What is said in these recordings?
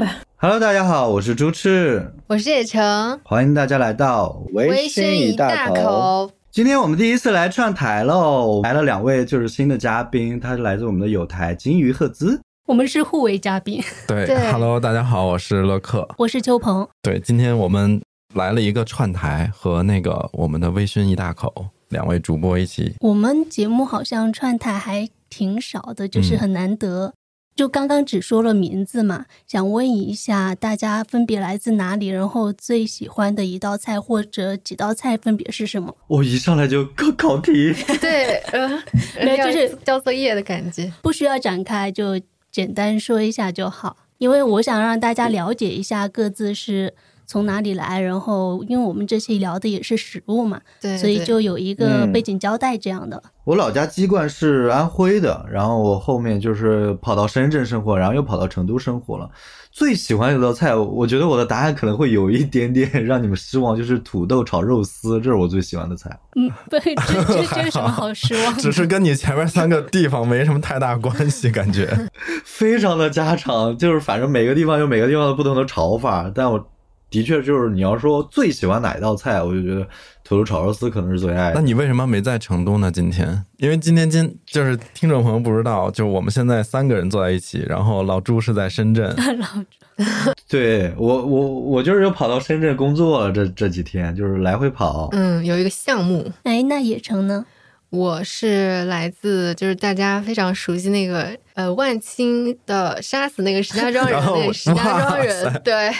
吧。Hello，大家好，我是朱赤，我是叶成，欢迎大家来到。微醺一大口。今天我们第一次来串台喽，来了两位就是新的嘉宾，他是来自我们的友台金鱼赫兹。我们是互为嘉宾，对对 h e l l o 大家好，我是乐克。我是秋鹏。对，今天我们来了一个串台，和那个我们的微醺一大口两位主播一起。我们节目好像串台还挺少的，就是很难得。就刚刚只说了名字嘛，想问一下大家分别来自哪里，然后最喜欢的一道菜或者几道菜分别是什么？我一上来就高考题，对，呃，没有就是交作业的感觉。不需要展开，就简单说一下就好。因为我想让大家了解一下各自是从哪里来，然后因为我们这期聊的也是食物嘛，对，所以就有一个嗯背景交代这样的。我老家籍贯是安徽的，然后我后面就是跑到深圳生活，然后又跑到成都生活了。最喜欢的一道菜，我觉得我的答案可能会有一点点 让你们失望，就是土豆炒肉丝，这是我最喜欢的菜。嗯，对，这这这有什么好失望的？只是跟你前面三个地方没什么太大关系，感觉。非常的家常，就是反正每个地方有每个地方的不同的炒法，但我的确就是你要说最喜欢哪一道菜，我就觉得土豆炒肉丝可能是最爱的。那你为什么没在成都呢？今天，因为今天今就是听众朋友不知道，就我们现在三个人坐在一起，然后老朱是在深圳，老朱对我我我就是又跑到深圳工作了，这这几天就是来回跑。嗯，有一个项目，哎，那野城呢？我是来自就是大家非常熟悉那个呃万青的杀死那个石家庄人然后那个石家庄人，对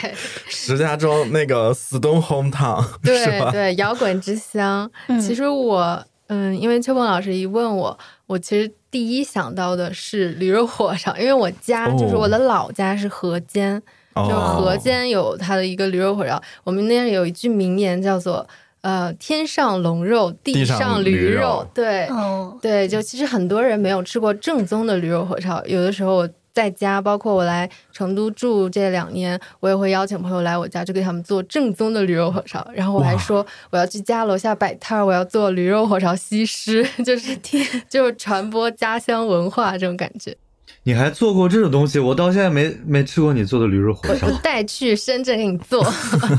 石家庄那个 Stone Hometown？对对，摇滚之乡。嗯其实我嗯，因为秋鹏老师一问我，我其实第一想到的是驴肉火烧，因为我家、哦就是我的老家是河间，就哦河间有它的一个驴肉火烧。我们那儿有一句名言叫做“呃，天上龙肉，地地上驴驴肉对，哦，对，就其实很多人没有吃过正宗的驴肉火烧，有的时候我在家，包括我来成都住这两年，我也会邀请朋友来我家，就给他们做正宗的驴肉火烧。然后我还说我要去家楼下摆摊儿，我要做驴肉火烧西施，就是天就是传播家乡文化这种感觉。你还做过这种东西？我到现在没没吃过你做的驴肉火烧我。带去深圳给你做，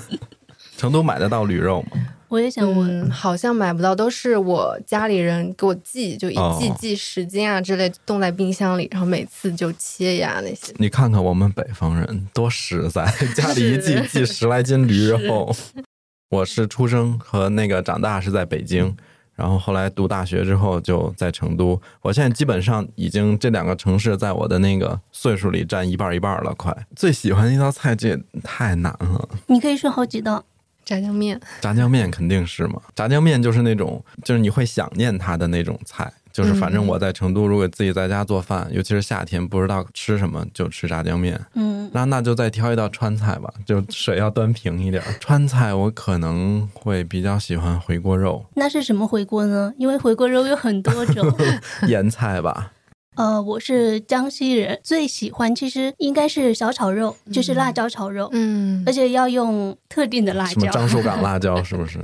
成都买得到驴肉吗？我也想问，嗯，好像买不到，都是我家里人给我寄，就一哦寄寄十斤啊之类，冻在冰箱里，然后每次就切呀那些。你看看我们北方人多实在，家里一 寄寄十来斤驴肉。我是出生和那个长大是在北京，然后后来读大学之后就在成都。我现在基本上已经这两个城市在我的那个岁数里占一半一半了，快。最喜欢的一道菜这也太难了，你可以说好几道。炸酱面，炸酱面肯定是嘛。炸酱面就是那种就是你会想念它的那种菜。就是反正我在成都，如果自己在家做饭，尤其是夏天不知道吃什么，就吃炸酱面。嗯，那那就再挑一道川菜吧，就水要端平一点儿。川菜我可能会比较喜欢回锅肉、那是什么回锅呢？因为回锅肉有很多种。盐菜吧。呃，我是江西人，最喜欢其实应该是小炒肉，就是辣椒炒肉，嗯而且要用特定的辣什么椒。樟树港辣椒 是不是？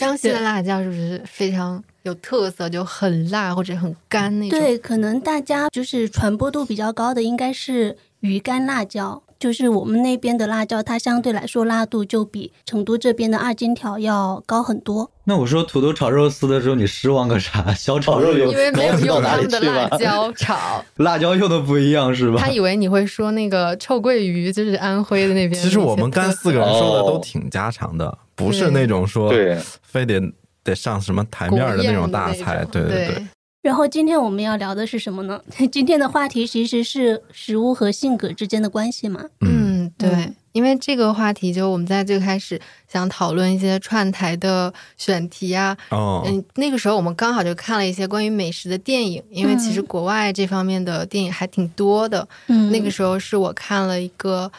江西的辣椒是不是非常有特色，就很辣或者很干那种？对，可能大家就是传播度比较高的应该是鱼干辣椒，就是我们那边的辣椒，它相对来说辣度就比成都这边的二荆条要高很多。那我说土豆炒肉丝的时候，你失望个啥？小炒肉有因为没有用他们的辣？椒炒，辣椒用的不一样是吧？他以为你会说那个臭鳜鱼，就是安徽的那边。其实我们干四个人说的哦都挺家常的，不是那种说对，非得得上什么台面的那种大菜。对对对，然后今天我们要聊的是什么呢？今天的话题其实是食物和性格之间的关系嘛。嗯，嗯，对嗯，因为这个话题，就我们在最开始想讨论一些串台的选题啊，哦，嗯，那个时候我们刚好就看了一些关于美食的电影，因为其实嗯国外这方面的电影还挺多的。嗯，那个时候是我看了一个，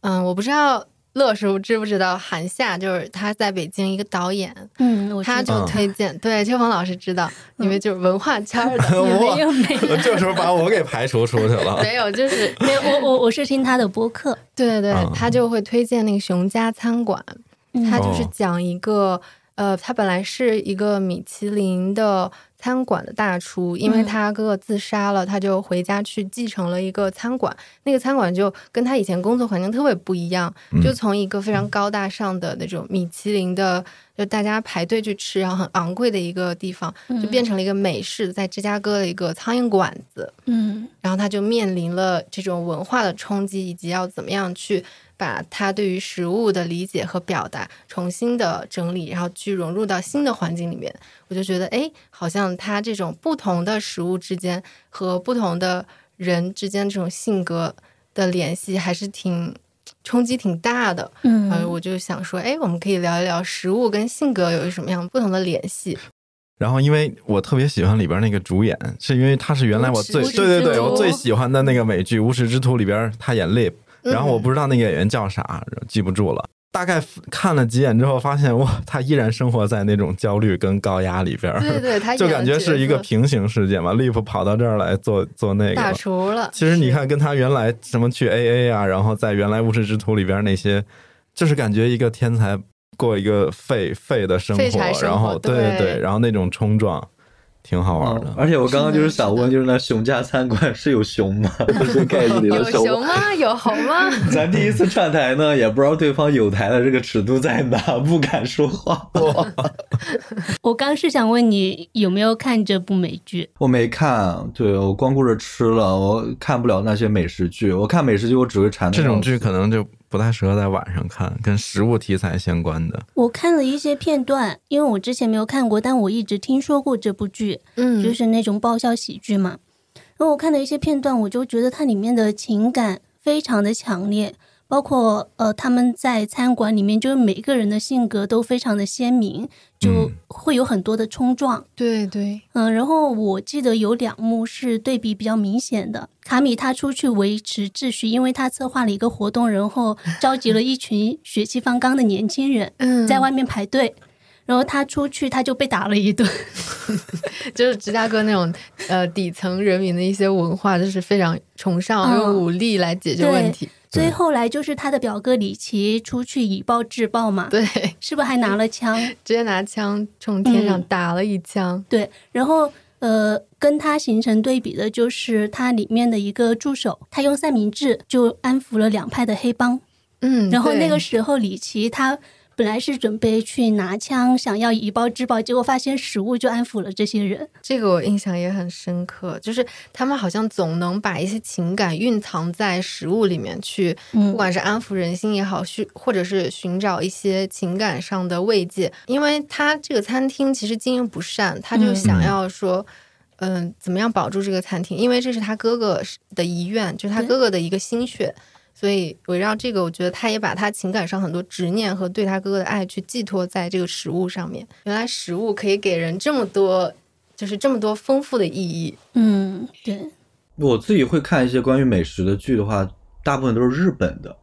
嗯，我不知道乐师傅知不知道韩夏，就是他在北京一个导演，嗯，他就推荐，对秋鹏老师知道，因为就是文化圈的，哇没有没有 这时候把我给排除出去了。没有，就是没有，我我我是听他的播客，对对他就会推荐那个熊家餐馆，嗯。他就是哦讲一个。呃，他本来是一个米其林的餐馆的大厨，因为他哥哥自杀了，他就回家去继承了一个餐馆。那个餐馆就跟他以前工作环境特别不一样，就从一个非常高大上的那种米其林的，就大家排队去吃，然后很昂贵的一个地方，就变成了一个美式在芝加哥的一个苍蝇馆子。嗯，然后他就面临了这种文化的冲击，以及要怎么样去。把他对于食物的理解和表达重新的整理，然后去融入到新的环境里面，我就觉得，哎，好像他这种不同的食物之间和不同的人之间这种性格的联系，还是挺冲击挺大的。嗯，呃，我就想说，哎，我们可以聊一聊食物跟性格有什么样不同的联系。然后，因为我特别喜欢里边那个主演，是因为他是原来我最对对对我最喜欢的那个美剧《无耻之徒》里边他演 Lip。然后我不知道那个演员叫啥，记不住了。大概看了几眼之后，发现哇，他依然生活在那种焦虑跟高压里边儿，对对，他就感觉是一个平行世界嘛。Lip 跑到这儿来做做那个大，厨了。其实你看，跟他原来什么去 AA 啊，然后在原来《无耻之徒》里边那些，就是感觉一个天才过一个废废的生活，生活然后对对对然后那种冲撞，挺好玩的。嗯而且我刚刚就是想问，就是那熊家餐馆 是有熊吗？就是盖子里有的熊。熊吗？有猴吗？咱第一次串台呢，也不知道对方有台的这个尺度在哪，不敢说话。我刚是想问你有没有看这部美剧？我没看，对我光顾着吃了，我看不了那些美食剧。我看美食剧，我只会馋这种剧可能就不太适合在晚上看，跟食物题材相关的。我看了一些片段，因为我之前没有看过，但我一直听说过这部剧，嗯，就是那种爆笑喜剧嘛。然后我看了一些片段，我就觉得它里面的情感非常的强烈，包括呃他们在餐馆里面，就是每个人的性格都非常的鲜明，就嗯会有很多的冲撞。对对，嗯，然后我记得有两幕是对比比较明显的。卡米他出去维持秩序，因为他策划了一个活动，然后召集了一群血气方刚的年轻人嗯，在外面排队，然后他出去他就被打了一顿。就是芝加哥那种呃底层人民的一些文化，就是非常崇尚嗯用武力来解决问题。所以后来就是他的表哥李琦出去以暴制暴嘛，对，是不是还拿了枪？直接拿枪冲天上嗯打了一枪。对，然后呃，跟他形成对比的就是他里面的一个助手，他用三明治就安抚了两派的黑帮。嗯，然后那个时候，李琦他本来是准备去拿枪，想要以暴制暴，结果发现食物就安抚了这些人。这个我印象也很深刻，就是他们好像总能把一些情感蕴藏在食物里面去，嗯不管是安抚人心也好，去或者是寻找一些情感上的慰藉。因为他这个餐厅其实经营不善，他就嗯想要说，嗯、怎么样保住这个餐厅？因为这是他哥哥的遗愿，就是他哥哥的一个心血。所以围绕这个，我觉得他也把他情感上很多执念和对他哥哥的爱去寄托在这个食物上面。原来食物可以给人这么多，就是这么多丰富的意义。嗯，对，我自己会看一些关于美食的剧的话，大部分都是日本的。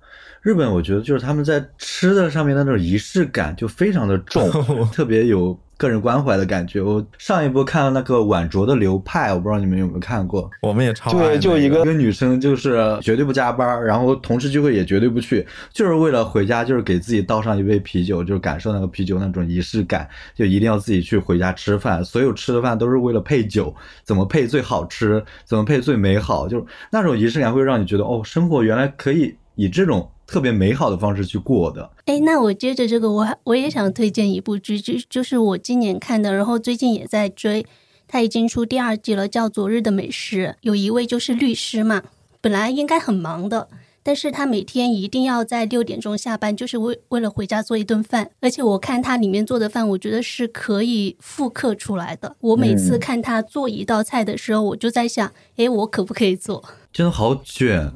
日本我觉得就是他们在吃的上面的那种仪式感就非常的重，特别有个人关怀的感觉。我上一部看了那个晚酌的流派，我不知道你们有没有看过。我们也超对，就一个一个女生，就是绝对不加班，然后同事聚会也绝对不去，就是为了回家，就是给自己倒上一杯啤酒，就是感受那个啤酒那种仪式感，就一定要自己去回家吃饭。所有吃的饭都是为了配酒，怎么配最好吃，怎么配最美好，就是那种仪式感会让你觉得，哦，生活原来可以以这种特别美好的方式去过的。哎，那我接着这个，我还我也想推荐一部剧，就就是我今年看的，然后最近也在追，它已经出第二季了，叫《昨日的美食》。有一位就是律师嘛，本来应该很忙的，但是他每天一定要在六点钟下班，就是为为了回家做一顿饭。而且我看他里面做的饭，我觉得是可以复刻出来的。我每次嗯看他做一道菜的时候，我就在想，哎，我可不可以做？真的好卷，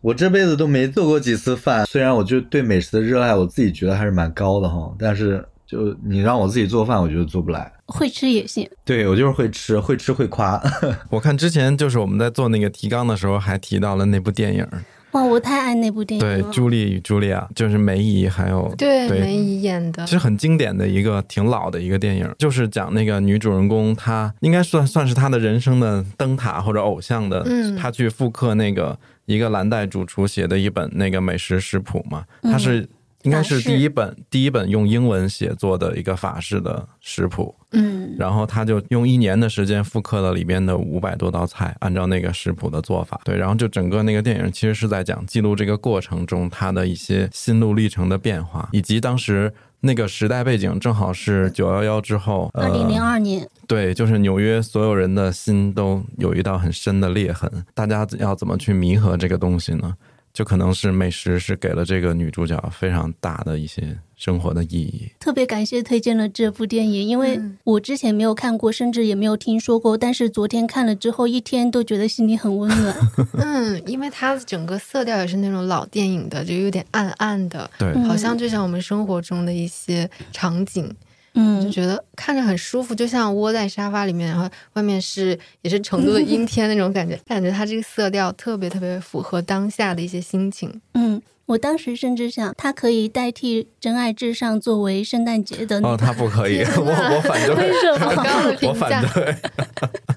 我这辈子都没做过几次饭。虽然我就对美食的热爱，我自己觉得还是蛮高的哈，但是就你让我自己做饭，我觉得做不来。会吃也行。对我就是会吃，会吃会夸。我看之前就是我们在做那个提纲的时候，还提到了那部电影，哇，我太爱那部电影对，《朱莉与茱莉亚》，就是梅姨还有对，对梅姨演的其，实很经典的一个挺老的一个电影，就是讲那个女主人公，她应该算算是她的人生的灯塔或者偶像的，嗯她去复刻那个一个蓝带主厨写的一本那个美食食谱嘛，它是。应该是第一本第一本用英文写作的一个法式的食谱，嗯，然后他就用一年的时间复刻了里边的五百多道菜，按照那个食谱的做法，对，然后就整个那个电影其实是在讲记录这个过程中他的一些心路历程的变化，以及当时。那个时代背景正好是九幺幺之后，二零零呃，二年，对，就是纽约所有人的心都有一道很深的裂痕，大家要怎么去弥合这个东西呢？就可能是美食是给了这个女主角非常大的一些生活的意义。特别感谢推荐了这部电影，因为嗯我之前没有看过，甚至也没有听说过，但是昨天看了之后，一天都觉得心里很温暖。嗯，因为它整个色调也是那种老电影的，就有点暗暗的，对，嗯好像就像我们生活中的一些场景，就嗯，觉得看着很舒服，就像窝在沙发里面，然后外面是也是成都的阴天那种感觉，感觉它这个色调特别特别符合当下的一些心情。嗯，我当时甚至想，它可以代替《真爱至上》作为圣诞节的哦，他不可以，我我反对，为什 么？我，反对。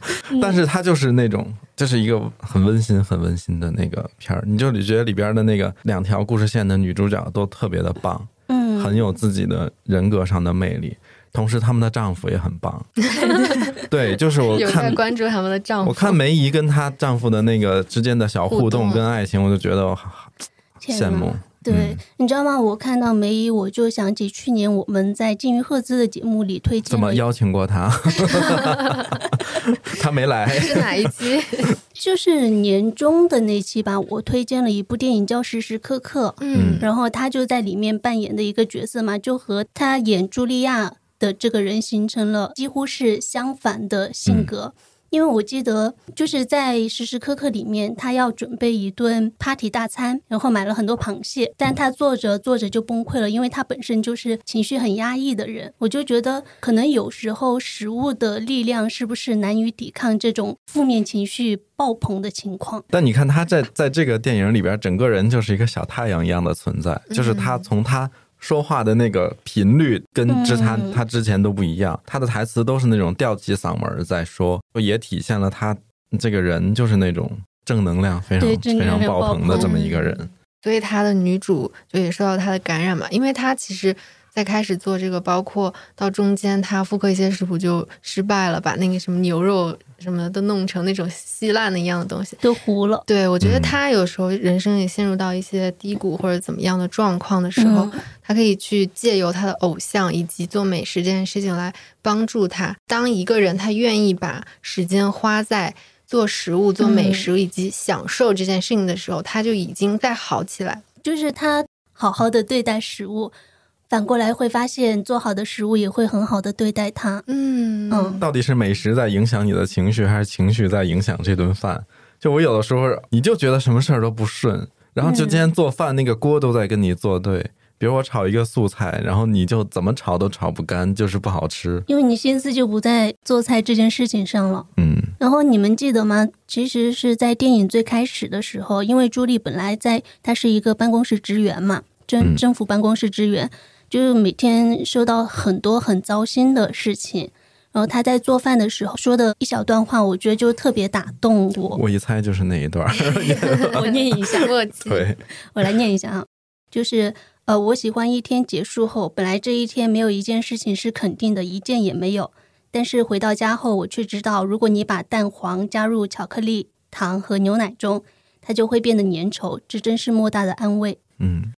但是它就是那种，就是一个很温馨、很温馨的那个片儿，你就觉得里边的那个两条故事线的女主角都特别的棒，嗯，很有自己的人格上的魅力，同时他们的丈夫也很棒。对，就是我有在看。关注他们的丈夫。我看梅姨跟她丈夫的那个之间的小互互动动跟爱情，我就觉得羡慕。对，嗯你知道吗？我看到梅姨，我就想起去年我们在金鱼赫兹的节目里推荐，怎么邀请过她？她没来。是哪一期？就是年终的那期吧，我推荐了一部电影叫《时时刻刻》，嗯然后她就在里面扮演的一个角色嘛，就和她演茱莉亚的这个人形成了几乎是相反的性格。因为我记得就是在《时时刻刻》里面，他要准备一顿 party 大餐，然后买了很多螃蟹，但他做着做着就崩溃了，因为他本身就是情绪很压抑的人。我就觉得，可能有时候食物的力量是不是难以抵抗这种负面情绪爆棚的情况？但你看他在在这个电影里边，整个人就是一个小太阳一样的存在，嗯就是他从他说话的那个频率跟之他嗯他之前都不一样，他的台词都是那种吊起嗓门儿在说，也体现了他这个人就是那种正能量非常非常爆棚的这么一个人。所以他的女主就也受到他的感染嘛，因为他其实。在开始做这个，包括到中间他复刻一些食谱就失败了，把那个什么牛肉什么的都弄成那种稀烂的一样的东西。都糊了。对我觉得嗯他有时候人生也陷入到一些低谷或者怎么样的状况的时候，嗯他可以去借由他的偶像以及做美食这件事情来帮助他。当一个人他愿意把时间花在做食物、做美食以及享受这件事情的时候，他就已经在好起来。就是他好好的对待食物，反过来会发现做好的食物也会很好的对待它。嗯嗯到底是美食在影响你的情绪，还是情绪在影响这顿饭？就我有的时候，你就觉得什么事儿都不顺，然后就今天做饭那个锅都在跟你作对。比如我炒一个素菜，然后你就怎么炒都炒不干，就是不好吃。因为你心思就不在做菜这件事情上了。嗯然后你们记得吗？其实是在电影最开始的时候，因为朱莉本来在她是一个办公室职员嘛，政嗯政府办公室职员，就是每天收到很多很糟心的事情。然后他在做饭的时候说的一小段话，我觉得就特别打动我。我一猜就是那一段儿。我念一下，默契。对，我来念一下啊，就是呃，我喜欢一天结束后，本来这一天没有一件事情是肯定的，一件也没有。但是回到家后，我却知道，如果你把蛋黄加入巧克力、糖和牛奶中，它就会变得粘稠，这真是莫大的安慰。嗯，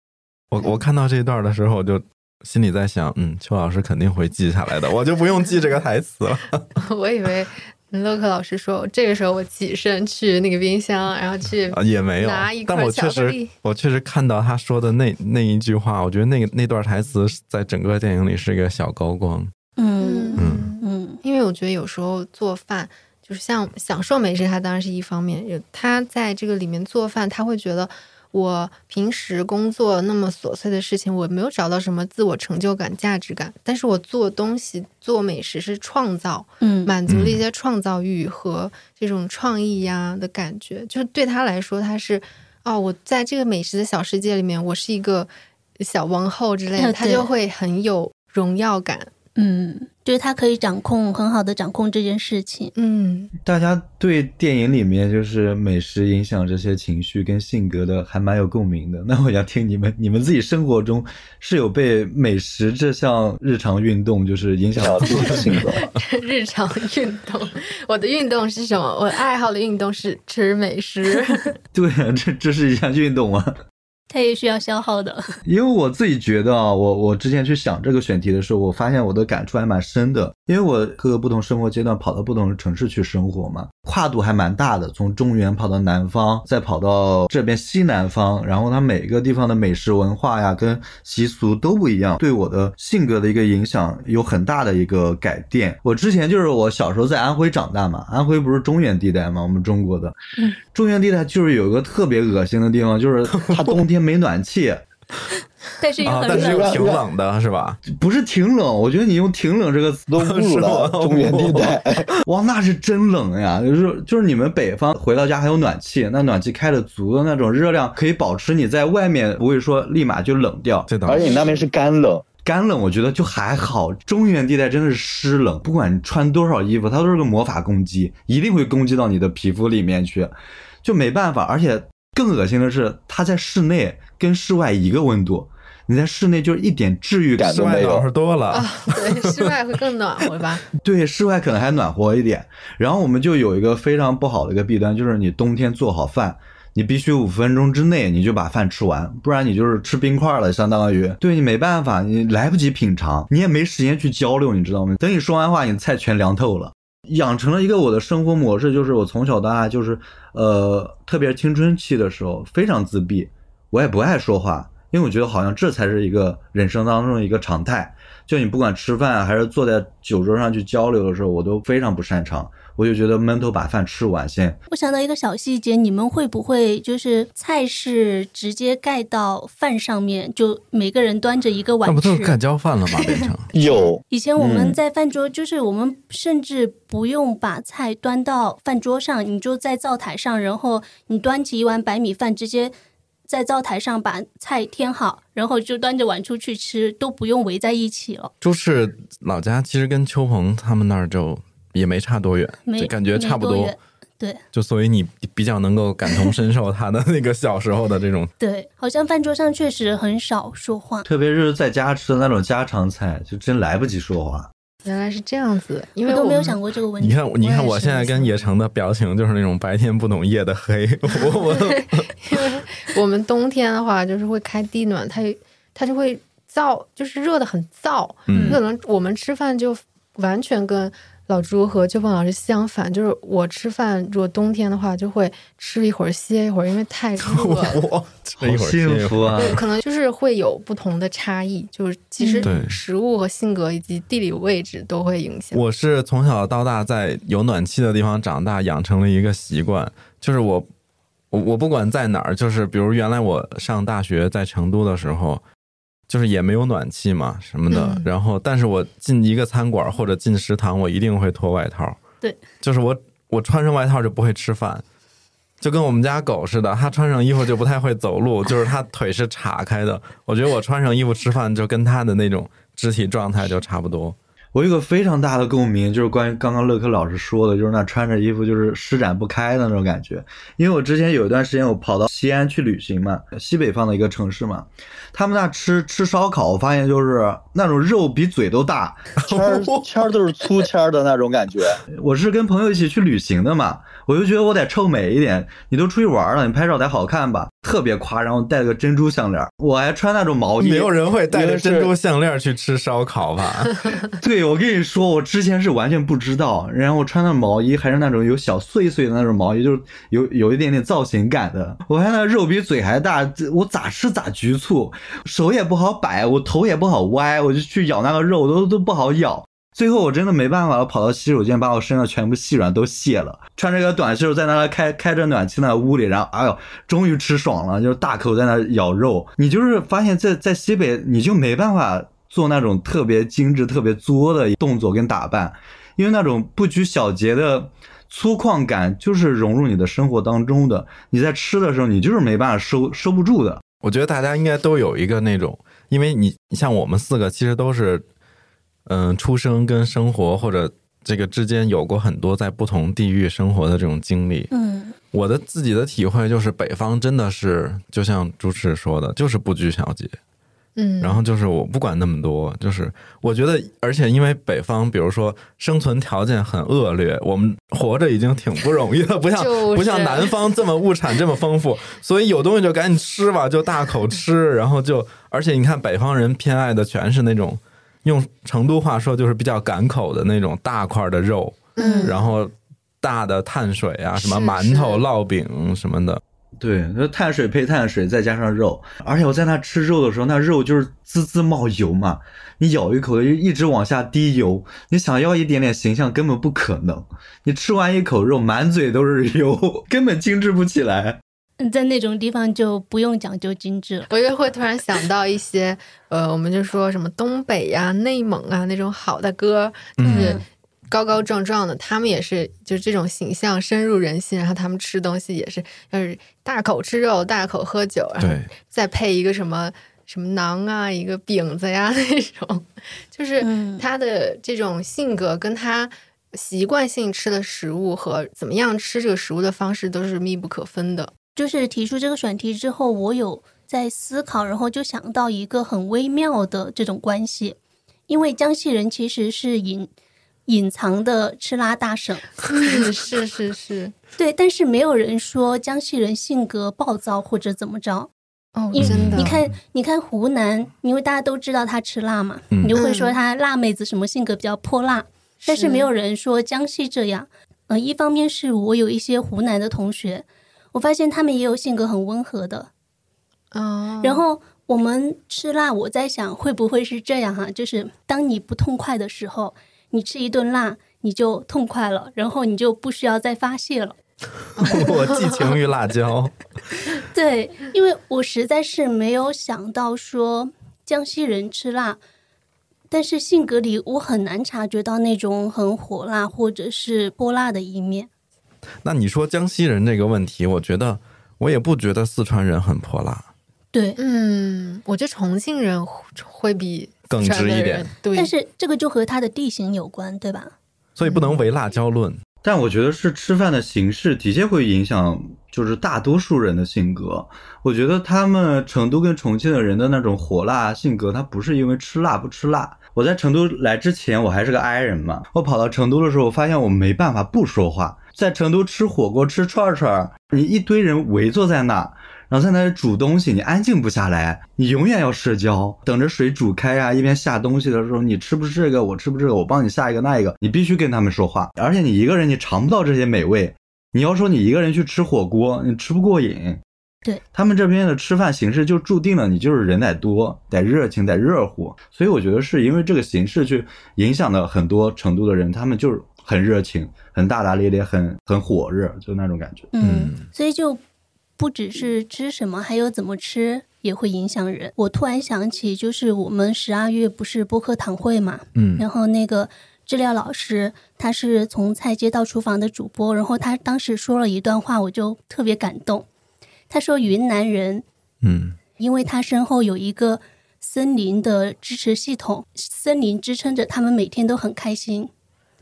我我看到这一段的时候，我就心里在想，嗯，邱老师肯定会记下来的，我就不用记这个台词了。我以为洛克老师说，这个时候我起身去那个冰箱，然后去 啊，也没有拿一，块但我确实巧克力，我确实看到他说的那那一句话，我觉得那个那段台词在整个电影里是一个小高光。嗯嗯，嗯因为我觉得有时候做饭就是像享受美食，它当然是一方面，有他在这个里面做饭，他会觉得。我平时工作那么琐碎的事情，我没有找到什么自我成就感、价值感。但是我做东西、做美食是创造，嗯满足了一些创造欲和这种创意呀的感觉。就是对他来说，他是哦，我在这个美食的小世界里面，我是一个小王后之类的，他就会很有荣耀感。嗯，就是他可以掌控很好的掌控这件事情。嗯，大家对电影里面就是美食影响这些情绪跟性格的，还蛮有共鸣的。那我想听你们，你们自己生活中是有被美食这项日常运动就是影响到自己的性格吗？日常运动，我的运动是什么？我爱好的运动是吃美食。对啊，这这是一项运动啊。它也需要消耗的。因为我自己觉得啊，我我之前去想这个选题的时候，我发现我的感触还蛮深的。因为我各个不同生活阶段跑到不同的城市去生活嘛，跨度还蛮大的，从中原跑到南方，再跑到这边西南方，然后它每个地方的美食文化呀跟习俗都不一样，对我的性格的一个影响有很大的一个改变。我之前就是我小时候在安徽长大嘛，安徽不是中原地带嘛，我们中国的，嗯，中原地带就是有一个特别恶心的地方，就是它冬天没暖气。但是又啊，但是又，挺冷的，是吧？不是挺冷，我觉得你用挺冷这个词都不如了 中原地带。哇，那是真冷呀！就是就是你们北方回到家还有暖气，那暖气开的足的那种热量，可以保持你在外面不会说立马就冷掉。而且你那边是干冷，干冷我觉得就还好，中原地带真的是湿冷，不管你穿多少衣服，它都是个魔法攻击，一定会攻击到你的皮肤里面去，就没办法。而且更恶心的是，它在室内跟室外一个温度，你在室内就是一点治愈感都没有暖。和多了啊，，对，室外会更暖和吧？对，室外可能还暖和一点。然后我们就有一个非常不好的一个弊端，就是你冬天做好饭，你必须五分钟之内你就把饭吃完，不然你就是吃冰块了，相当于对你没办法，你来不及品尝，你也没时间去交流，你知道吗？等你说完话，你菜全凉透了。养成了一个我的生活模式，就是我从小到大就是，呃，特别青春期的时候非常自闭，我也不爱说话，因为我觉得好像这才是一个人生当中的一个常态。就你不管吃饭还是坐在酒桌上去交流的时候，我都非常不擅长。我就觉得闷头把饭吃完先。我想到一个小细节，你们会不会就是菜是直接盖到饭上面，就每个人端着一个碗吃？不就是盖浇饭了吗？变成有以前我们嗯在饭桌，就是我们甚至不用把菜端到饭桌上，你就在灶台上，然后你端起一碗白米饭，直接在灶台上把菜添好，然后就端着碗出去吃，都不用围在一起了。就是老家其实跟秋鹏他们那儿就也没差多远，没就感觉差不多多。对就所以你比较能够感同身受他的那个小时候的这种，对，好像饭桌上确实很少说话。特别是在家吃的那种家常菜，就真来不及说话。原来是这样子，因为我都没有想过这个问题。你看，你看我现在跟野城的表情就是那种白天不懂夜的黑，我我 因为我们冬天的话，就是会开地暖，它它就会燥，就是热的很燥。嗯可能我们吃饭就完全跟老朱和秋凤老师相反，就是我吃饭如果冬天的话，就会吃一会儿歇一会儿，因为太 热了。我 这一好会儿歇一会儿幸福啊！对，可能就是会有不同的差异，就是其实食物和性格以及地理位置都会影响。我是从小到大在有暖气的地方长大，养成了一个习惯，就是我我我不管在哪儿，就是比如原来我上大学在成都的时候，就是也没有暖气嘛什么的，嗯然后但是我进一个餐馆或者进食堂，我一定会脱外套，对，就是我我穿上外套就不会吃饭。就跟我们家狗似的，它穿上衣服就不太会走路，就是它腿是岔开的。我觉得我穿上衣服吃饭就跟它的那种肢体状态就差不多。我有一个非常大的共鸣，就是关于刚刚乐科老师说的，就是那穿着衣服就是施展不开的那种感觉。因为我之前有一段时间我跑到西安去旅行嘛，西北方的一个城市嘛，他们那吃吃烧烤，我发现就是那种肉比嘴都大。签儿签儿都是粗签儿的那种感觉。我是跟朋友一起去旅行的嘛，我就觉得我得臭美一点。你都出去玩了，你拍照得好看吧，特别夸张，我戴了个珍珠项链，我还穿那种毛衣。没有人会戴珍珠项链去吃烧烤吧？对，我跟你说，我之前是完全不知道，然后我穿的毛衣还是那种有小碎碎的那种毛衣，就是有有一点点造型感的。我看那肉比嘴还大，这我咋吃咋局促，手也不好摆，我头也不好歪，我就去咬那个肉都都不好咬。最后我真的没办法，我跑到洗手间把我身上全部细软都卸了，穿着个短袖在那开开着暖气那屋里，然后哎呦，终于吃爽了，就是大口在那咬肉。你就是发现在在西北你就没办法做那种特别精致、特别作的动作跟打扮，因为那种不拘小节的粗犷感就是融入你的生活当中的。你在吃的时候，你就是没办法收收不住的。我觉得大家应该都有一个那种，因为你你像我们四个其实都是嗯、出生跟生活或者这个之间有过很多在不同地域生活的这种经历。嗯我的自己的体会就是，北方真的是就像朱赤说的，就是不拘小节。嗯，然后就是我不管那么多，就是我觉得，而且因为北方，比如说生存条件很恶劣，我们活着已经挺不容易了，不像、就是不像南方这么物产这么丰富，所以有东西就赶紧吃吧，就大口吃，然后就，而且你看北方人偏爱的全是那种用成都话说就是比较赶口的那种大块的肉，嗯然后大的碳水啊，什么馒头、烙饼什么的，对，那碳水配碳水，再加上肉，而且我在那吃肉的时候，那肉就是滋滋冒油嘛，你咬一口就一直往下滴油，你想要一点点形象根本不可能。你吃完一口肉，满嘴都是油，根本精致不起来。嗯，在那种地方就不用讲究精致了。我就会突然想到一些，呃，我们就说什么东北呀、内蒙啊那种好的哥，就是嗯高高壮壮的，他们也是就这种形象深入人心，然后他们吃东西也是就是大口吃肉，大口喝酒，然后对，再配一个什么什么馕啊，一个饼子呀那种，就是嗯他的这种性格跟他习惯性吃的食物和怎么样吃这个食物的方式都是密不可分的。就是提出这个选题之后，我有在思考，然后就想到一个很微妙的这种关系，因为江西人其实是隐隐藏的吃辣大省，嗯，是是是，对，但是没有人说江西人性格暴躁或者怎么着。哦，因为真的，你看，你看湖南，因为大家都知道他吃辣嘛，嗯你就会说他辣妹子什么性格比较泼辣，但是。没有人说江西这样。呃，一方面是我有一些湖南的同学，我发现他们也有性格很温和的，哦，然后我们吃辣，我在想会不会是这样哈、就是当你不痛快的时候，你吃一顿辣，你就痛快了，然后你就不需要再发泄了。我寄情于辣椒。对，因为我实在是没有想到说江西人吃辣，但是性格里我很难察觉到那种很火辣或者是泼辣的一面。那你说江西人这个问题，我觉得我也不觉得四川人很泼辣，对，嗯，我觉得重庆人会会比更四川的直一点，对，但是这个就和它的地形有关，对吧？所以不能唯辣椒论。但我觉得是吃饭的形式的确会影响，就是大多数人的性格。我觉得他们成都跟重庆的人的那种火辣性格，他不是因为吃辣不吃辣。我在成都来之前，我还是个 i 人嘛。我跑到成都的时候，我发现我没办法不说话。在成都吃火锅、吃串串，你一堆人围坐在那，然后在那里煮东西，你安静不下来，你永远要社交，等着水煮开啊，一边下东西的时候，你吃不吃这个，我吃不吃这个，我帮你下一个那一个，你必须跟他们说话，而且你一个人你尝不到这些美味，你要说你一个人去吃火锅，你吃不过瘾。对他们这边的吃饭形式就注定了你就是人得多，得热情，得热乎，所以我觉得是因为这个形式去影响了很多成都的人，他们就是很热情，很大大咧咧，很很火热，就那种感觉。嗯，所以就不只是吃什么，还有怎么吃也会影响人。我突然想起，就是我们十二月不是播客堂会嘛，嗯然后那个治疗老师他是从菜街到厨房的主播，然后他当时说了一段话，我就特别感动。他说云南人嗯因为他身后有一个森林的支持系统，森林支撑着他们每天都很开心，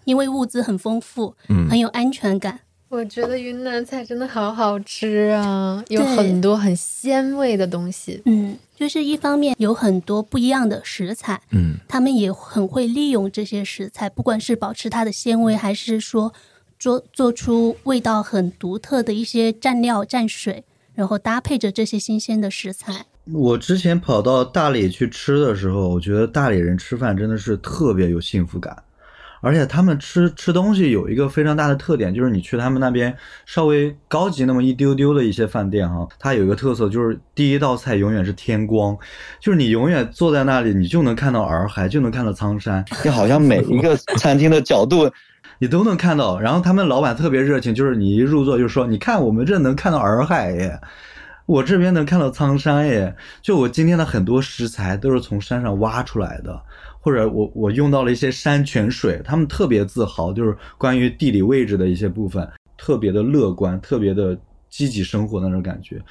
因为物资很丰富，嗯很有安全感。我觉得云南菜真的好好吃啊，有很多很鲜味的东西。嗯，就是一方面有很多不一样的食材，嗯他们也很会利用这些食材，不管是保持它的鲜味，还是说做做出味道很独特的一些蘸料蘸水，然后搭配着这些新鲜的食材。我之前跑到大理去吃的时候，我觉得大理人吃饭真的是特别有幸福感，而且他们吃吃东西有一个非常大的特点，就是你去他们那边稍微高级那么一丢丢的一些饭店哈，它有一个特色就是第一道菜永远是天光，就是你永远坐在那里，你就能看到洱海，就能看到苍山，就好像每一个餐厅的角度，你都能看到。然后他们老板特别热情，就是你一入座就说：“你看我们这能看到洱海耶，我这边能看到苍山耶。”就我今天的很多食材都是从山上挖出来的，或者我我用到了一些山泉水，他们特别自豪，就是关于地理位置的一些部分，特别的乐观，特别的积极生活的那种感觉。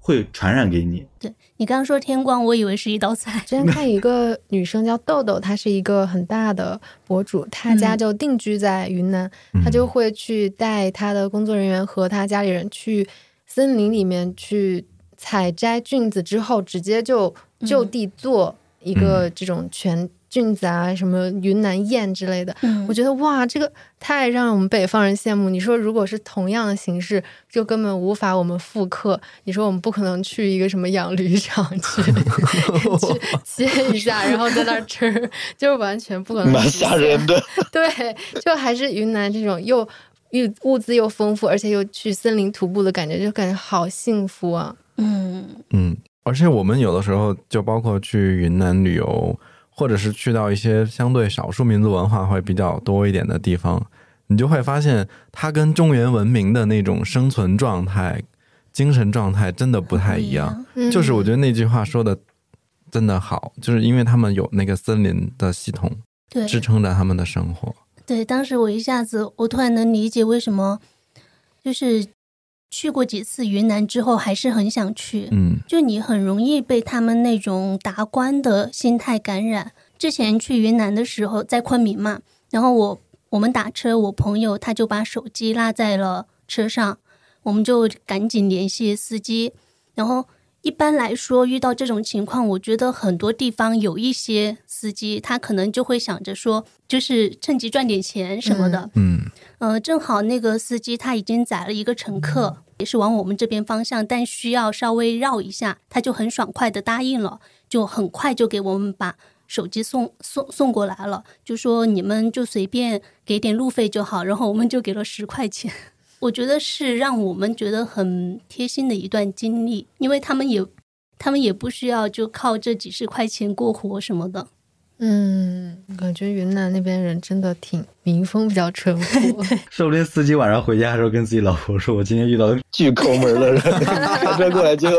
会传染给你。对你刚刚说天光，我以为是一道菜。之前看一个女生叫豆豆，她是一个很大的博主，她家就定居在云南，她就会去带她的工作人员和她家里人去森林里面去采摘菌子，之后直接就就地做一个这种全。菌子啊，什么云南燕之类的，我觉得哇，这个太让我们北方人羡慕。你说，如果是同样的形式，就根本无法我们复刻。你说，我们不可能去一个什么养驴场去 去切一下，然后在那儿吃，就是完全不可能。蛮吓人的。对，就还是云南这种又又物资又丰富，而且又去森林徒步的感觉，就感觉好幸福啊。嗯嗯，而且我们有的时候就包括去云南旅游。或者是去到一些相对少数民族文化会比较多一点的地方，你就会发现它跟中原文明的那种生存状态、精神状态真的不太一样。就是我觉得那句话说的真的好，就是因为他们有那个森林的系统支撑着他们的生活。对，当时我一下子我突然能理解为什么，就是去过几次云南之后还是很想去。嗯，就你很容易被他们那种达观的心态感染。之前去云南的时候，在昆明嘛，然后我我们打车，我朋友他就把手机落在了车上，我们就赶紧联系司机。然后一般来说，遇到这种情况，我觉得很多地方有一些司机，他可能就会想着说，就是趁机赚点钱什么的。嗯，呃，正好那个司机他已经载了一个乘客，也是往我们这边方向，但需要稍微绕一下，他就很爽快的答应了，就很快就给我们把。手机送送送过来了，就说你们就随便给点路费就好，然后我们就给了十块钱。我觉得是让我们觉得很贴心的一段经历，因为他们也他们也不需要就靠这几十块钱过活什么的。嗯，感觉云南那边人真的挺民风比较淳朴。说不定司机晚上回家的时候跟自己老婆说：“我今天遇到巨抠门的人，开车过来就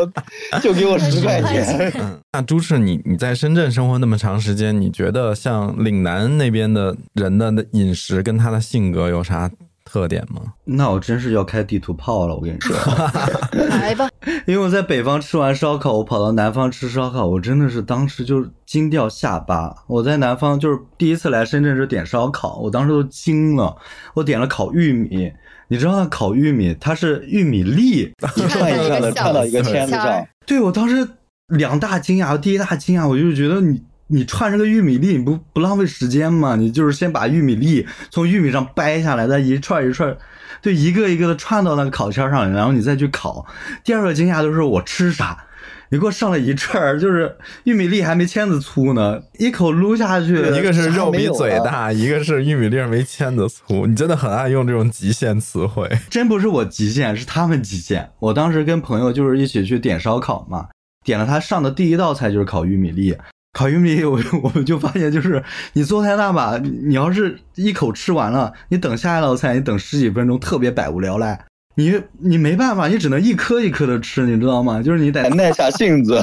就给我十块钱。”嗯，那朱赤，你你在深圳生活那么长时间，你觉得像岭南那边的人的饮食跟他的性格有啥？特点吗？那我真是要开地图炮了，我跟你说，来吧。因为我在北方吃完烧烤，我跑到南方吃烧烤，我真的是当时就惊掉下巴。我在南方就是第一次来深圳就点烧烤，我当时都惊了。我点了烤玉米，你知道烤玉米它是玉米粒一串一串的串到一个签子上。对我当时两大惊讶，第一大惊讶我就觉得你。你串这个玉米粒，你不不浪费时间吗？你就是先把玉米粒从玉米上掰下来，再一串一串，就一个一个的串到那个烤签上，然后你再去烤。第二个惊讶就是我吃啥？你给我上了一串，就是玉米粒还没签子粗呢，一口撸下去，一个是肉比嘴大，一个是玉米粒没签子粗。你真的很爱用这种极限词汇，真不是我极限，是他们极限。我当时跟朋友就是一起去点烧烤嘛，点了他上的第一道菜就是烤玉米粒。烤玉米，我我们就发现，就是你做太大吧，你要是一口吃完了，你等下一道菜，你等十几分钟，特别百无聊赖。你你没办法，你只能一颗一颗的吃，你知道吗？就是你得耐下性子。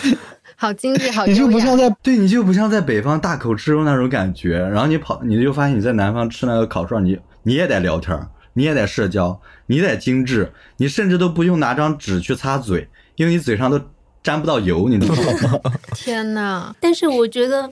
好精致，好你就不像在对你就不像在北方大口吃肉那种感觉。然后你跑，你就发现你在南方吃那个烤串，你你也得聊天，你也得社交，你得精致，你甚至都不用拿张纸去擦嘴，因为你嘴上都。沾不到油，你知道吗？天哪！但是我觉得，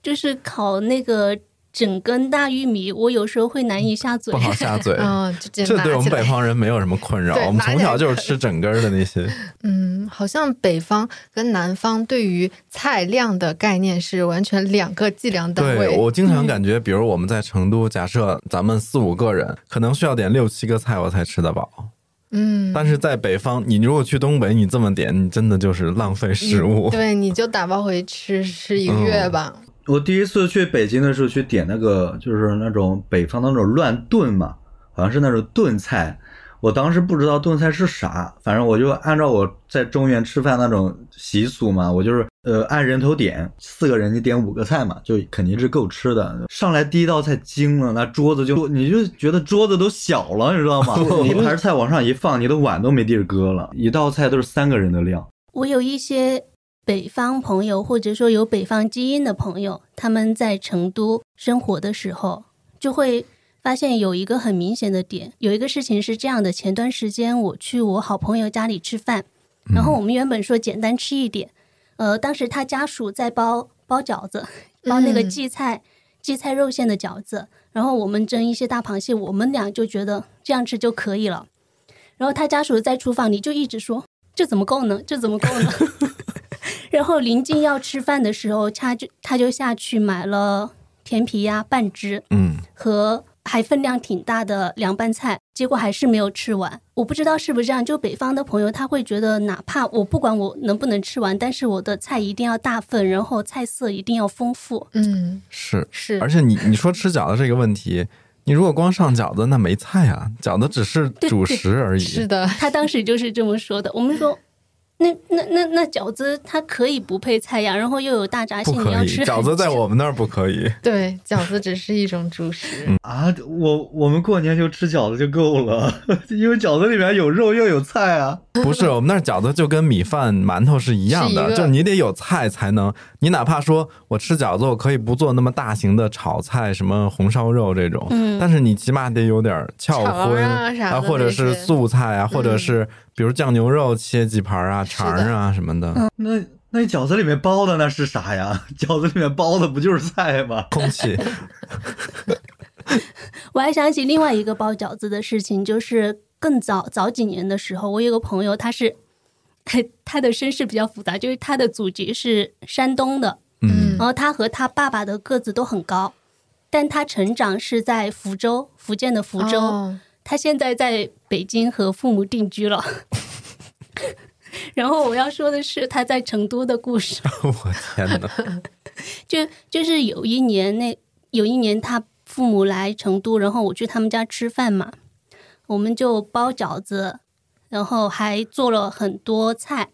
就是烤那个整根大玉米，我有时候会难以下嘴，不好下嘴。嗯，这对我们北方人没有什么困扰，我们从小就是吃整根的那些。嗯，好像北方跟南方对于菜量的概念是完全两个计量单位。对我经常感觉，比如我们在成都，假设咱们四五个人，可能需要点六七个菜，我才吃得饱。嗯，但是在北方，你如果去东北，你这么点，你真的就是浪费食物。对，你就打包回吃吃一个月吧。我第一次去北京的时候，去点那个就是那种北方的那种乱炖嘛，好像是那种炖菜。我当时不知道炖菜是啥，反正我就按照我在中原吃饭那种习俗嘛，我就是呃按人头点，四个人你点五个菜嘛，就肯定是够吃的。上来第一道菜惊了，那桌子就你就觉得桌子都小了，你知道吗？一盘菜往上一放，你的碗都没地儿搁了，一道菜都是三个人的量。我有一些北方朋友，或者说有北方基因的朋友，他们在成都生活的时候就会。发现有一个很明显的点，有一个事情是这样的：前段时间我去我好朋友家里吃饭，然后我们原本说简单吃一点，呃，当时他家属在包包饺子，包那个嗯荠菜、荠菜肉馅的饺子，然后我们蒸一些大螃蟹，我们俩就觉得这样吃就可以了。然后他家属在厨房里就一直说：“这怎么够呢？这怎么够呢？” 然后临近要吃饭的时候，他就他就下去买了甜皮鸭半只嗯，和还分量挺大的凉拌菜，结果还是没有吃完。我不知道是不是这样，就北方的朋友他会觉得，哪怕我不管我能不能吃完，但是我的菜一定要大份，然后菜色一定要丰富。嗯，是。是，而且你你说吃饺子这个问题，你如果光上饺子，那没菜啊，饺子只是主食而已。是的，他当时就是这么说的。我们说，那那那那饺子它可以不配菜呀，然后又有大闸蟹，不可以，你要吃饺子在我们那儿不可以。对，饺子只是一种主食。啊，我我们过年就吃饺子就够了，因为饺子里面有肉又有菜啊。不是，我们那儿饺子就跟米饭、馒头是一样的，就是你得有菜才能。你哪怕说我吃饺子，我可以不做那么大型的炒菜，什么红烧肉这种，嗯但是你起码得有点翘肠荤啊或者是素菜啊，或者是比如酱牛肉切几盘啊、是肠啊什么的，那那饺子里面包的那是啥呀？饺子里面包的不就是菜吗？空气。我还想起另外一个包饺子的事情，就是更早早几年的时候，我有个朋友，他是 他的身世比较复杂，就是他的祖籍是山东的，嗯然后他和他爸爸的个子都很高，但他成长是在福州，福建的福州。哦他现在在北京和父母定居了。然后我要说的是他在成都的故事，我天哪！就就是有一年那有一年他父母来成都，然后我去他们家吃饭嘛，我们就包饺子，然后还做了很多菜。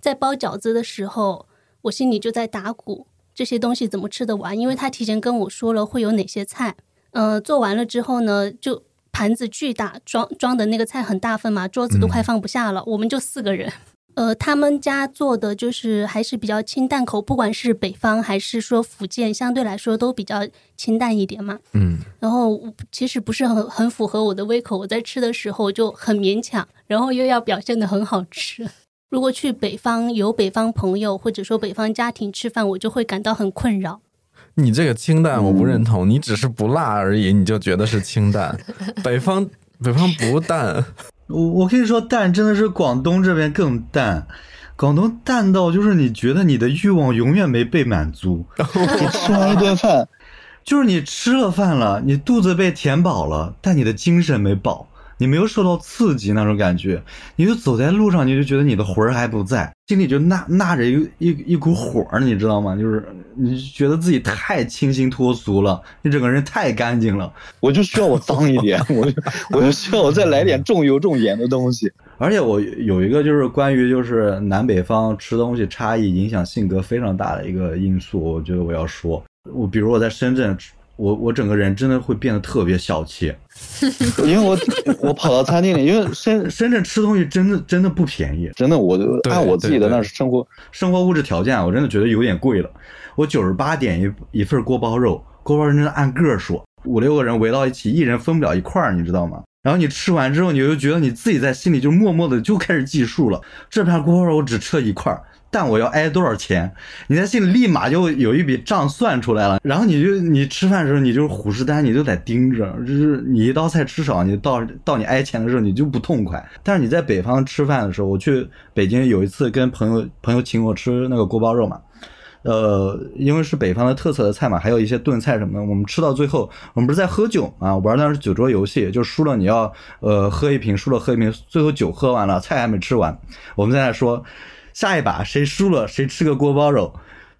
在包饺子的时候，我心里就在打鼓，这些东西怎么吃得完？因为他提前跟我说了会有哪些菜。呃，做完了之后呢，就盘子巨大，装装的那个菜很大份嘛，桌子都快放不下了。我们就四个人。呃，他们家做的就是还是比较清淡口，不管是北方还是说福建，相对来说都比较清淡一点嘛。嗯，然后我其实不是很很符合我的胃口，我在吃的时候就很勉强，然后又要表现的很好吃。如果去北方有北方朋友或者说北方家庭吃饭，我就会感到很困扰。你这个清淡我不认同，你只是不辣而已，你就觉得是清淡。北方北方不淡，我我跟你说，淡真的是广东这边更淡，广东淡到就是你觉得你的欲望永远没被满足，你吃完一顿饭，就是你吃了饭了，你肚子被填饱了，但你的精神没饱，你没有受到刺激那种感觉，你就走在路上，你就觉得你的魂儿还不在，心里就纳纳着一一一股火儿，你知道吗？就是你觉得自己太清新脱俗了，你整个人太干净了。我就需要我脏一点，我就我就需要我再来点重油重盐的东西。而且我有一个就是关于就是南北方吃东西差异影响性格非常大的一个因素，我觉得我要说，我比如我在深圳，我我整个人真的会变得特别小气。因为我我跑到餐厅里，因为深深圳吃东西真的真的不便宜，真的我就按我自己的那生活，生活物质条件啊我真的觉得有点贵了。我九十八点一一份锅包肉，锅包肉真的按个儿说，五六个人围到一起，一人分不了一块儿，你知道吗？然后你吃完之后，你就觉得你自己在心里就默默的就开始计数了，这片锅包肉我只吃了一块儿。但我要挨多少钱？你在心里立马就有一笔账算出来了，然后你就你吃饭的时候，你就是虎视眈眈，你就得盯着，就是你一道菜吃少，你到到你挨钱的时候，你就不痛快。但是你在北方吃饭的时候，我去北京有一次跟朋友朋友请我吃那个锅包肉嘛，呃，因为是北方的特色的菜嘛，还有一些炖菜什么的。我们吃到最后，我们不是在喝酒嘛，玩的是酒桌游戏，就输了你要呃喝一瓶，输了喝一瓶，最后酒喝完了，菜还没吃完，我们在那说下一把谁输了谁吃个锅包肉。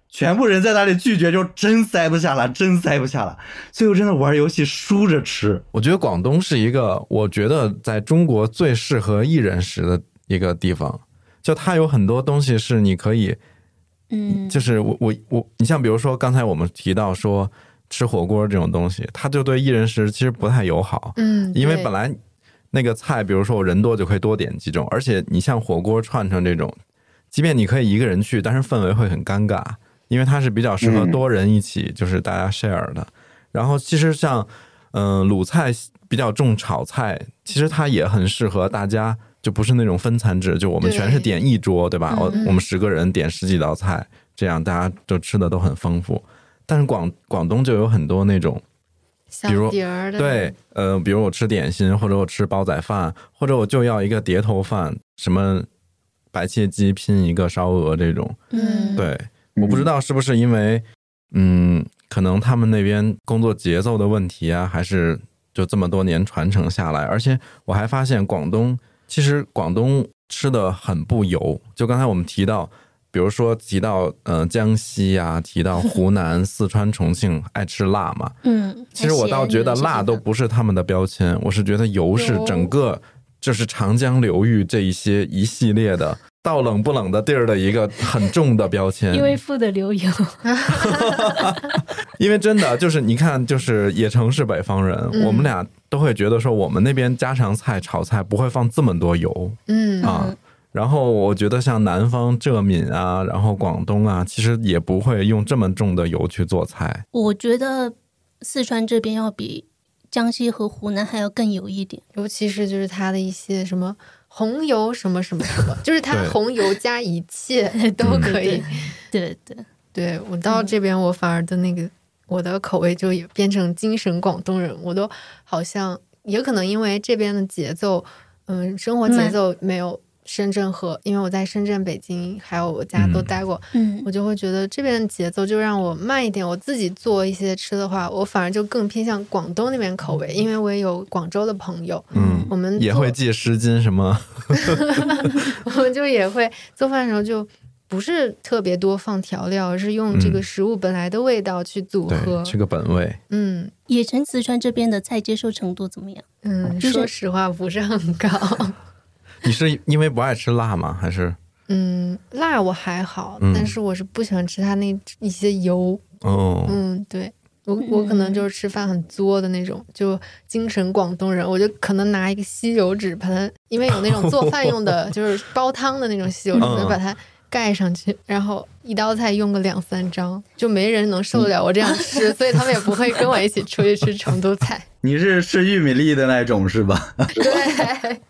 全部人在那里拒绝，就真塞不下了，真塞不下了。最后真的玩游戏输着吃，我觉得广东是一个，我觉得在中国最适合一人食的一个地方，就它有很多东西是你可以，嗯，就是我我我，你像比如说刚才我们提到说吃火锅这种东西，它就对一人食其实不太友好，嗯，因为本来那个菜，比如说我人多就可以多点几种，而且你像火锅串串这种，即便你可以一个人去，但是氛围会很尴尬，因为它是比较适合嗯多人一起，就是大家 share 的。然后其实像嗯、呃鲁菜比较重炒菜，其实它也很适合大家就不是那种分餐制，就我们全是点一桌，对吧？我嗯我们十个人点十几道菜，这样大家就吃的都很丰富。但是广广东就有很多那种比如对，呃，比如我吃点心，或者我吃煲仔饭，或者我就要一个碟头饭，什么白切鸡拼一个烧鹅这种。嗯对，我不知道是不是因为，嗯，可能他们那边工作节奏的问题啊，还是就这么多年传承下来。而且我还发现广东，其实广东吃的很不油。就刚才我们提到，比如说提到呃江西呀、提到湖 南、四川、重庆爱吃辣嘛，嗯，其实我倒觉得辣都不是他们的标签，我是觉得油是整个就是长江流域这一些一系列的到冷不冷的地儿的一个很重的标签。因为富的流油，因为真的就是你看，就是野城是北方人，嗯我们俩都会觉得说我们那边家常菜炒菜不会放这么多油嗯啊。然后我觉得像南方浙闽啊，然后广东啊，其实也不会用这么重的油去做菜。我觉得四川这边要比江西和湖南还要更油一点。尤其是就是它的一些什么红油什么什么什么，就是它红油加一切 都可以。对对，对我到这边，我反而的那个我的口味就也变成精神广东人，我都好像也可能因为这边的节奏，嗯，生活节奏没有深圳和，因为我在深圳、北京还有我家都嗯待过，嗯我就会觉得这边的节奏就让我慢一点。我自己做一些吃的话，我反而就更偏向广东那边口味，因为我也有广州的朋友，嗯，我们也会记十斤什么。我们就也会做饭的时候就不是特别多放调料，而是用这个嗯食物本来的味道去组合。对，是个本味。嗯野城四川这边的菜接受程度怎么样？嗯，就是说实话不是很高。你是因为不爱吃辣吗？还是嗯，辣我还好，嗯但是我是不喜欢吃它那一些油。哦？嗯，对。我我可能就是吃饭很作的那种，就精神广东人，我就可能拿一个吸油纸把它，因为有那种做饭用的，就是煲汤的那种吸油纸，把它盖上去，然后一道菜用个两三张，就没人能受得了我这样吃，所以他们也不会跟我一起出去吃成都菜。你是吃玉米粒的那种是吧？对，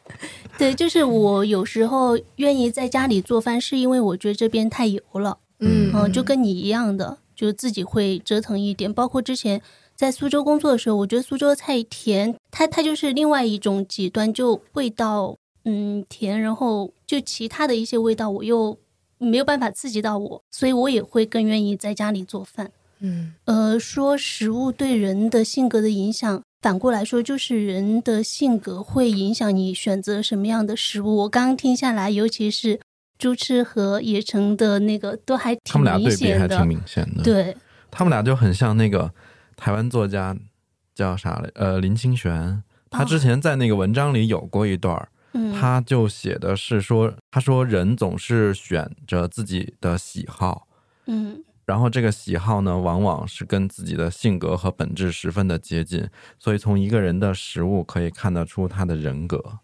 对，就是我有时候愿意在家里做饭，是因为我觉得这边太油了。嗯嗯，就跟你一样的，就自己会折腾一点。包括之前在苏州工作的时候，我觉得苏州菜甜，它它就是另外一种极端，就味道嗯甜，然后就其他的一些味道我又没有办法刺激到我，所以我也会更愿意在家里做饭。嗯呃，说食物对人的性格的影响，反过来说就是人的性格会影响你选择什么样的食物。我刚刚听下来，尤其是朱吃和野城的那个，都还挺他们俩明显的。对比还挺明显的。，对，他们俩就很像那个台湾作家叫啥来？呃，林清玄。他之前在那个文章里有过一段他就写的是说，他说人总是选着自己的喜好，嗯然后这个喜好呢，往往是跟自己的性格和本质十分的接近，所以从一个人的食物可以看得出他的人格。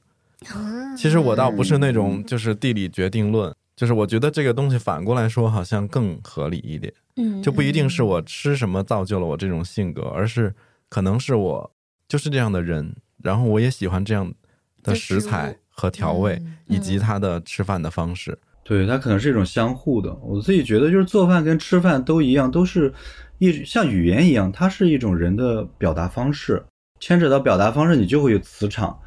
嗯其实我倒不是那种就是地理决定论，就是我觉得这个东西反过来说好像更合理一点，嗯，就不一定是我吃什么造就了我这种性格，而是可能是我就是这样的人，然后我也喜欢这样的食材和调味，嗯以及他的吃饭的方式。对，它可能是一种相互的。我自己觉得，就是做饭跟吃饭都一样，都是一像语言一样，它是一种人的表达方式。牵扯到表达方式，你就会有磁场。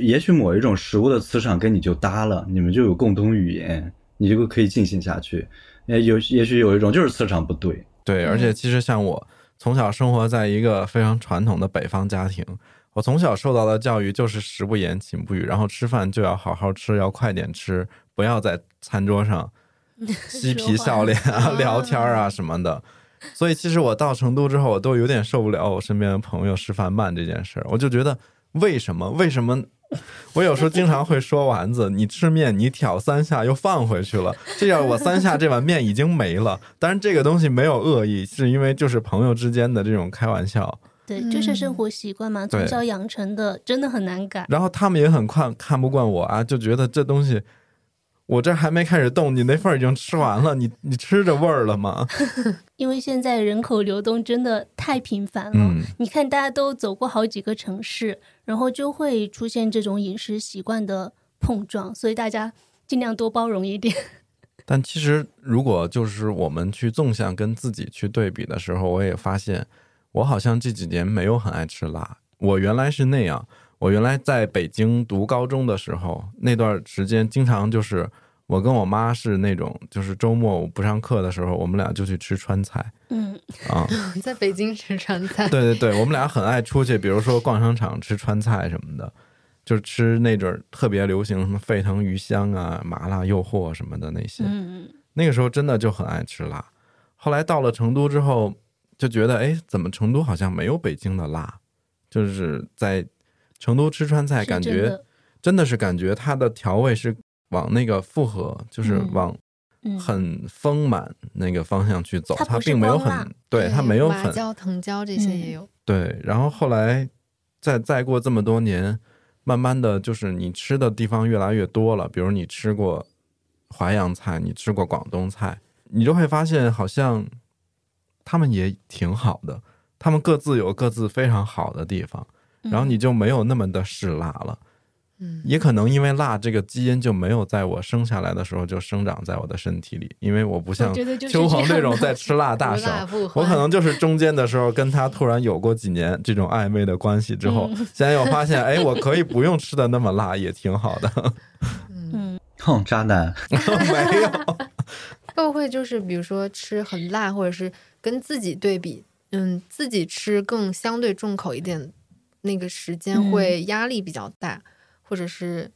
也许某一种食物的磁场跟你就搭了，你们就有共同语言，你就可以进行下去。也有也许有一种就是磁场不对，对，而且其实像我从小生活在一个非常传统的北方家庭，我从小受到的教育就是食不言，寝不语，然后吃饭就要好好吃，要快点吃，不要在餐桌上 嬉皮笑脸啊、聊天啊什么的。所以其实我到成都之后，我都有点受不了我身边的朋友吃饭慢这件事儿。我就觉得为什么？为什么？我有时候经常会说丸子，你吃面你挑三下又放回去了，这样我三下这碗面已经没了。当然这个东西没有恶意，是因为就是朋友之间的这种开玩笑。对，就是生嗯活习惯嘛，从小养成的，真的很难改。然后他们也很看看不惯我啊，就觉得这东西我这还没开始动，你那份儿已经吃完了，你 你吃着味儿了吗？因为现在人口流动真的太频繁了。嗯你看，大家都走过好几个城市，然后就会出现这种饮食习惯的碰撞，所以大家尽量多包容一点。但其实，如果就是我们去纵向跟自己去对比的时候，我也发现，我好像这几年没有很爱吃辣。我原来是那样，我原来在北京读高中的时候，那段时间经常就是我跟我妈是那种，就是周末我不上课的时候，我们俩就去吃川菜嗯，啊。在北京吃川菜，对对对，我们俩很爱出去，比如说逛商场吃川菜什么的，就吃那阵儿特别流行什么沸腾鱼香啊、麻辣诱惑什么的那些。嗯，那个时候真的就很爱吃辣。后来到了成都之后，就觉得哎，怎么成都好像没有北京的辣？就是在成都吃川菜，感觉真的。是感觉它的调味是往那个复合，就是嗯。往嗯。很丰满那个方向去走，它它并没有很对，它没有很麻椒、藤椒这些嗯。也有。对，然后后来再再过这么多年，慢慢的就是你吃的地方越来越多了，比如你吃过淮扬菜，你吃过广东菜，你就会发现好像他们也挺好的，他们各自有各自非常好的地方，然后你就没有那么的嗜辣了。嗯，也可能因为辣这个基因就没有在我生下来的时候就生长在我的身体里，因为我不像秋红这这样的种在吃辣大无省，辣不欢我可能就是中间的时候跟他突然有过几年这种暧昧的关系之后，嗯现在又发现，哎，我可以不用吃的那么辣，也挺好的。嗯哼，渣男，没有，会不会就是比如说吃很辣，或者是跟自己对比，嗯，自己吃更相对重口一点，那个时间嗯。会压力比较大，或者是。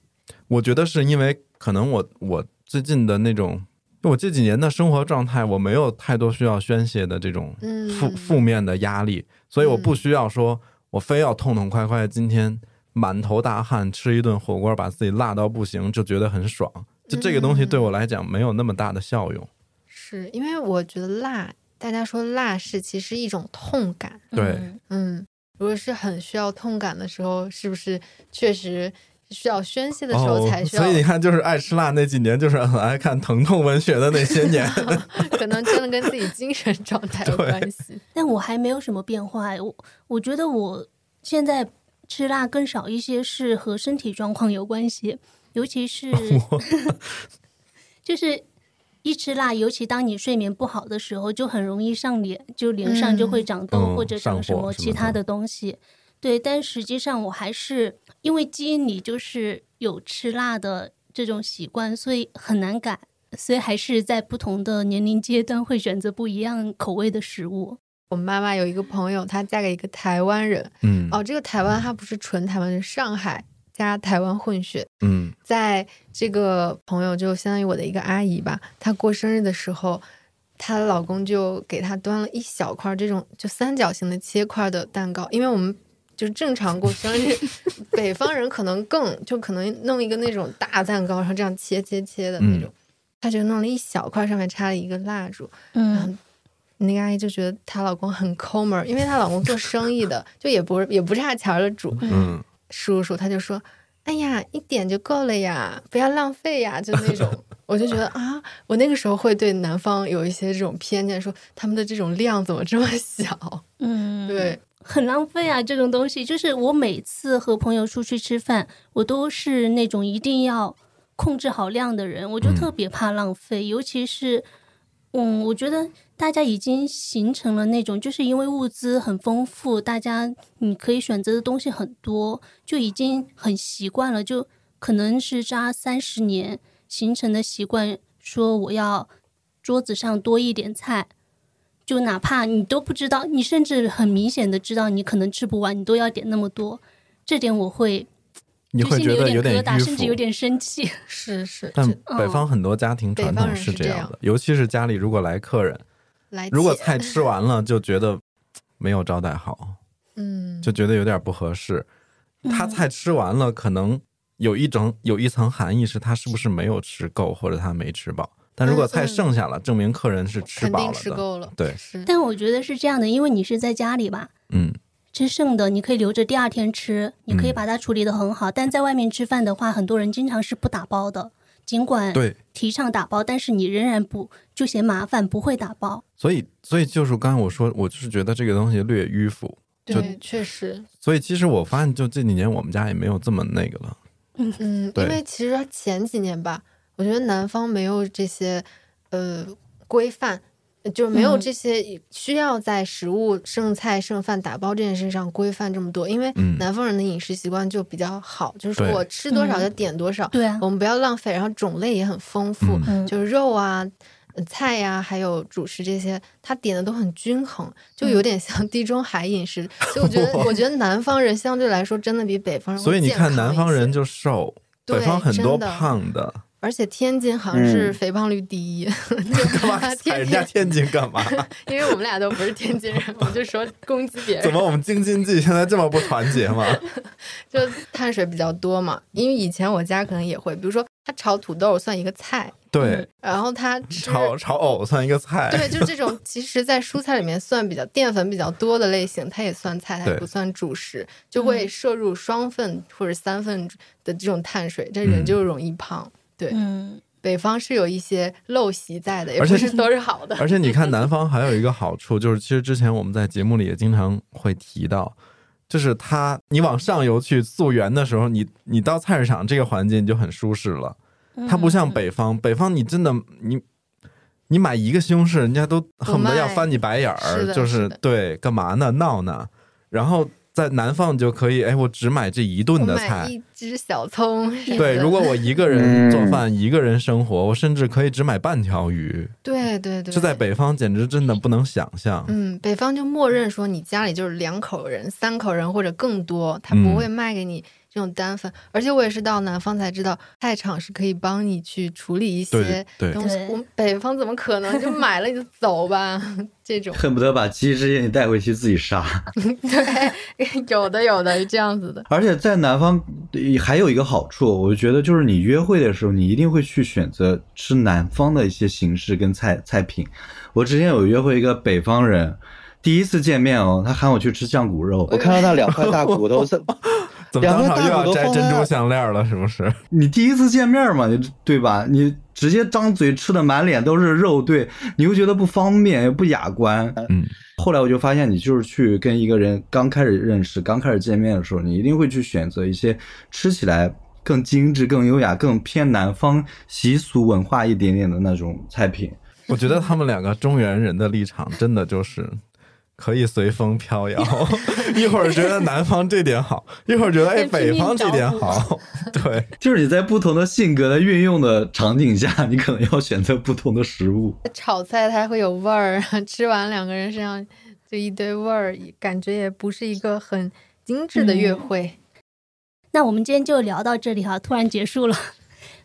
我觉得是因为可能我我最近的那种，我这几年的生活状态，我没有太多需要宣泄的这种嗯。负负面的压力，所以我不需要说我非要痛痛快快今天满头大汗吃一顿火锅，把自己辣到不行，就觉得很爽。就这个东西对我来讲没有那么大的效用。是因为我觉得辣，大家说辣是其实一种痛感，对。嗯嗯，如果是很需要痛感的时候，是不是确实需要宣泄的时候才需要？哦所以你看，就是爱吃辣那几年，就是很爱看疼痛文学的那些年。可能真的跟自己精神状态有关系。但我还没有什么变化哎，我我觉得我现在吃辣更少一些，是和身体状况有关系，尤其是就是一吃辣，尤其当你睡眠不好的时候，就很容易上脸，就脸上就会长痘、嗯或者长什上火什么其他的东西。对，但实际上我还是因为基因里就是有吃辣的这种习惯，所以很难改。所以还是在不同的年龄阶段会选择不一样口味的食物。我妈妈有一个朋友，她嫁给一个台湾人。嗯哦，这个台湾它不是纯台湾，是上海加台湾混血。嗯。在这个朋友就相当于我的一个阿姨吧，她过生日的时候，她老公就给她端了一小块这种就三角形的切块的蛋糕，因为我们就是正常过生日，北方人可能更就可能弄一个那种大蛋糕，然后这样切切切的那种，她就弄了一小块，上面插了一个蜡烛，嗯。那个阿姨就觉得她老公很抠门儿，因为她老公做生意的，就也不是也不差钱儿的主，嗯，叔叔他就说：“哎呀，一点就够了呀，不要浪费呀。”就那种，我就觉得啊，我那个时候会对南方有一些这种偏见，说他们的这种量怎么这么小？嗯，对，很浪费啊，这种东西。就是我每次和朋友出去吃饭，我都是那种一定要控制好量的人，我就嗯特别怕浪费，尤其是。嗯，我觉得大家已经形成了那种，就是因为物资很丰富，大家你可以选择的东西很多，就已经很习惯了，就可能是扎三十年形成的习惯，说我要桌子上多一点菜，就哪怕你都不知道，你甚至很明显的知道你可能吃不完，你都要点那么多，这点我会你会就心里有点疙瘩，甚至有。点生气。是是，但北方很多家庭传统是这样这样的，尤其是家里如果来客人，来如果菜吃完了就觉得没有招待好，嗯，就觉得有点不合适。他菜吃完了，可能有一种有一层含义是他是不是没有吃够，或者他没吃饱。但如果菜剩下了，证明客人是吃饱了的。吃够了，对，但我觉得是这样的，因为你是在家里吧，嗯，吃剩的你可以留着第二天吃，你可以嗯把它处理的很好。但在外面吃饭的话，很多人经常是不打包的，尽管对。提倡打包，但是你仍然不就嫌麻烦，不会打包。所以，所以就是刚才我说，我就是觉得这个东西略迂腐。对，确实，所以其实我发现，就这几年我们家也没有这么那个了，嗯嗯，因为其实前几年吧，我觉得南方没有这些呃规范，就是没有嗯这些需要在食物剩菜剩饭打包这件事上规范这么多。因为嗯南方人的饮食习惯就比较好，就是说我吃多少嗯就点多少，我们不要浪费，然后种类也很丰富，嗯就是肉啊。呃菜呀、还有主食这些，他点的都很均衡，就嗯有点像地中海饮食。所以我觉得，我觉得南方人相对来说真的比北方人所以你看南方人就瘦，北方很多胖的，而且天津好像是嗯肥胖率第一，干嘛踩天人家津，天津干嘛？因为我们俩都不是天津人，我就说攻击别人，怎么我们京津冀现在这么不团结吗？就碳水比较多嘛。因为以前我家可能也会，比如说他炒土豆算一个菜，对，然后他吃炒炒藕算一个菜，对，就这种，其实，在蔬菜里面算比较淀粉比较多的类型，它也算菜，它不算主食，就会摄入双份或者三份的这种碳水，这人嗯就容易胖。对，嗯北方是有一些陋习在的，也而且不是都是好的。而且你看南方还有一个好处，就是其实之前我们在节目里也经常会提到，就是它你往上游去溯源的时候，你你到菜市场这个环境你就很舒适了。它不像北方，北方你真的你你买一个西红柿，人家都恨不得要翻你白眼儿，就是的对干嘛呢闹呢？然后在南方就可以，哎，我只买这一顿的菜。一只小葱对，如果我一个人嗯做饭，一个人生活，我甚至可以只买半条鱼。对对对，这在北方简直真的不能想象。嗯，北方就默认说你家里就是两口人、三口人或者更多，他不嗯会卖给你这种单反。而且我也是到南方才知道，菜场是可以帮你去处理一些东西。我们北方怎么可能就买了你就走吧？这种恨不得把鸡直接你带回去自己杀。对，有的有的是这样子的。而且在南方呃还有一个好处，我觉得就是你约会的时候，你一定会去选择吃南方的一些形式跟菜菜品。我之前有约会一个北方人，第一次见面哦，他喊我去吃酱骨肉我。看到那两块大骨头 是，怎么当场又要摘珍珠项链了？是不是？你第一次见面嘛，你对吧？你直接张嘴吃的满脸都是肉，对，你又觉得不方便，又不雅观。嗯，后来我就发现，你就是去跟一个人刚开始认识、刚开始见面的时候，你一定会去选择一些吃起来更精致、更优雅、更偏南方习俗文化一点点的那种菜品。我觉得他们两个中原人的立场真的就是可以随风飘摇，一会儿觉得南方这点好，一会儿觉得哎北方这点好，对，就是你在不同的性格的运用的场景下，你可能要选择不同的食物。炒菜它会有味儿，吃完两个人身上就一堆味儿，感觉也不是一个很精致的约嗯会。那我们今天就聊到这里哈，突然结束了。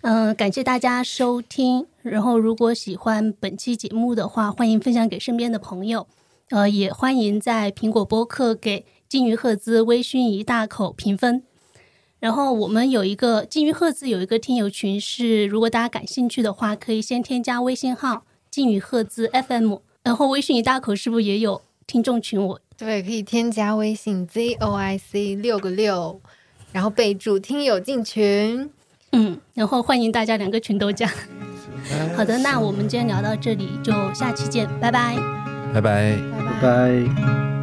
嗯、感谢大家收听。然后，如果喜欢本期节目的话，欢迎分享给身边的朋友。呃，也欢迎在苹果播客给金鱼赫兹微醺一大口评分。然后我们有一个金鱼赫兹有一个听友群是，如果大家感兴趣的话，可以先添加微信号金鱼赫兹 FM。然后微醺一大口是不是也有听众群？我对，可以添加微信 z o i c 六个六，然后备注听友进群。嗯，然后欢迎大家两个群都加。好的，那我们今天聊到这里，就下期见，拜拜。拜拜。拜拜。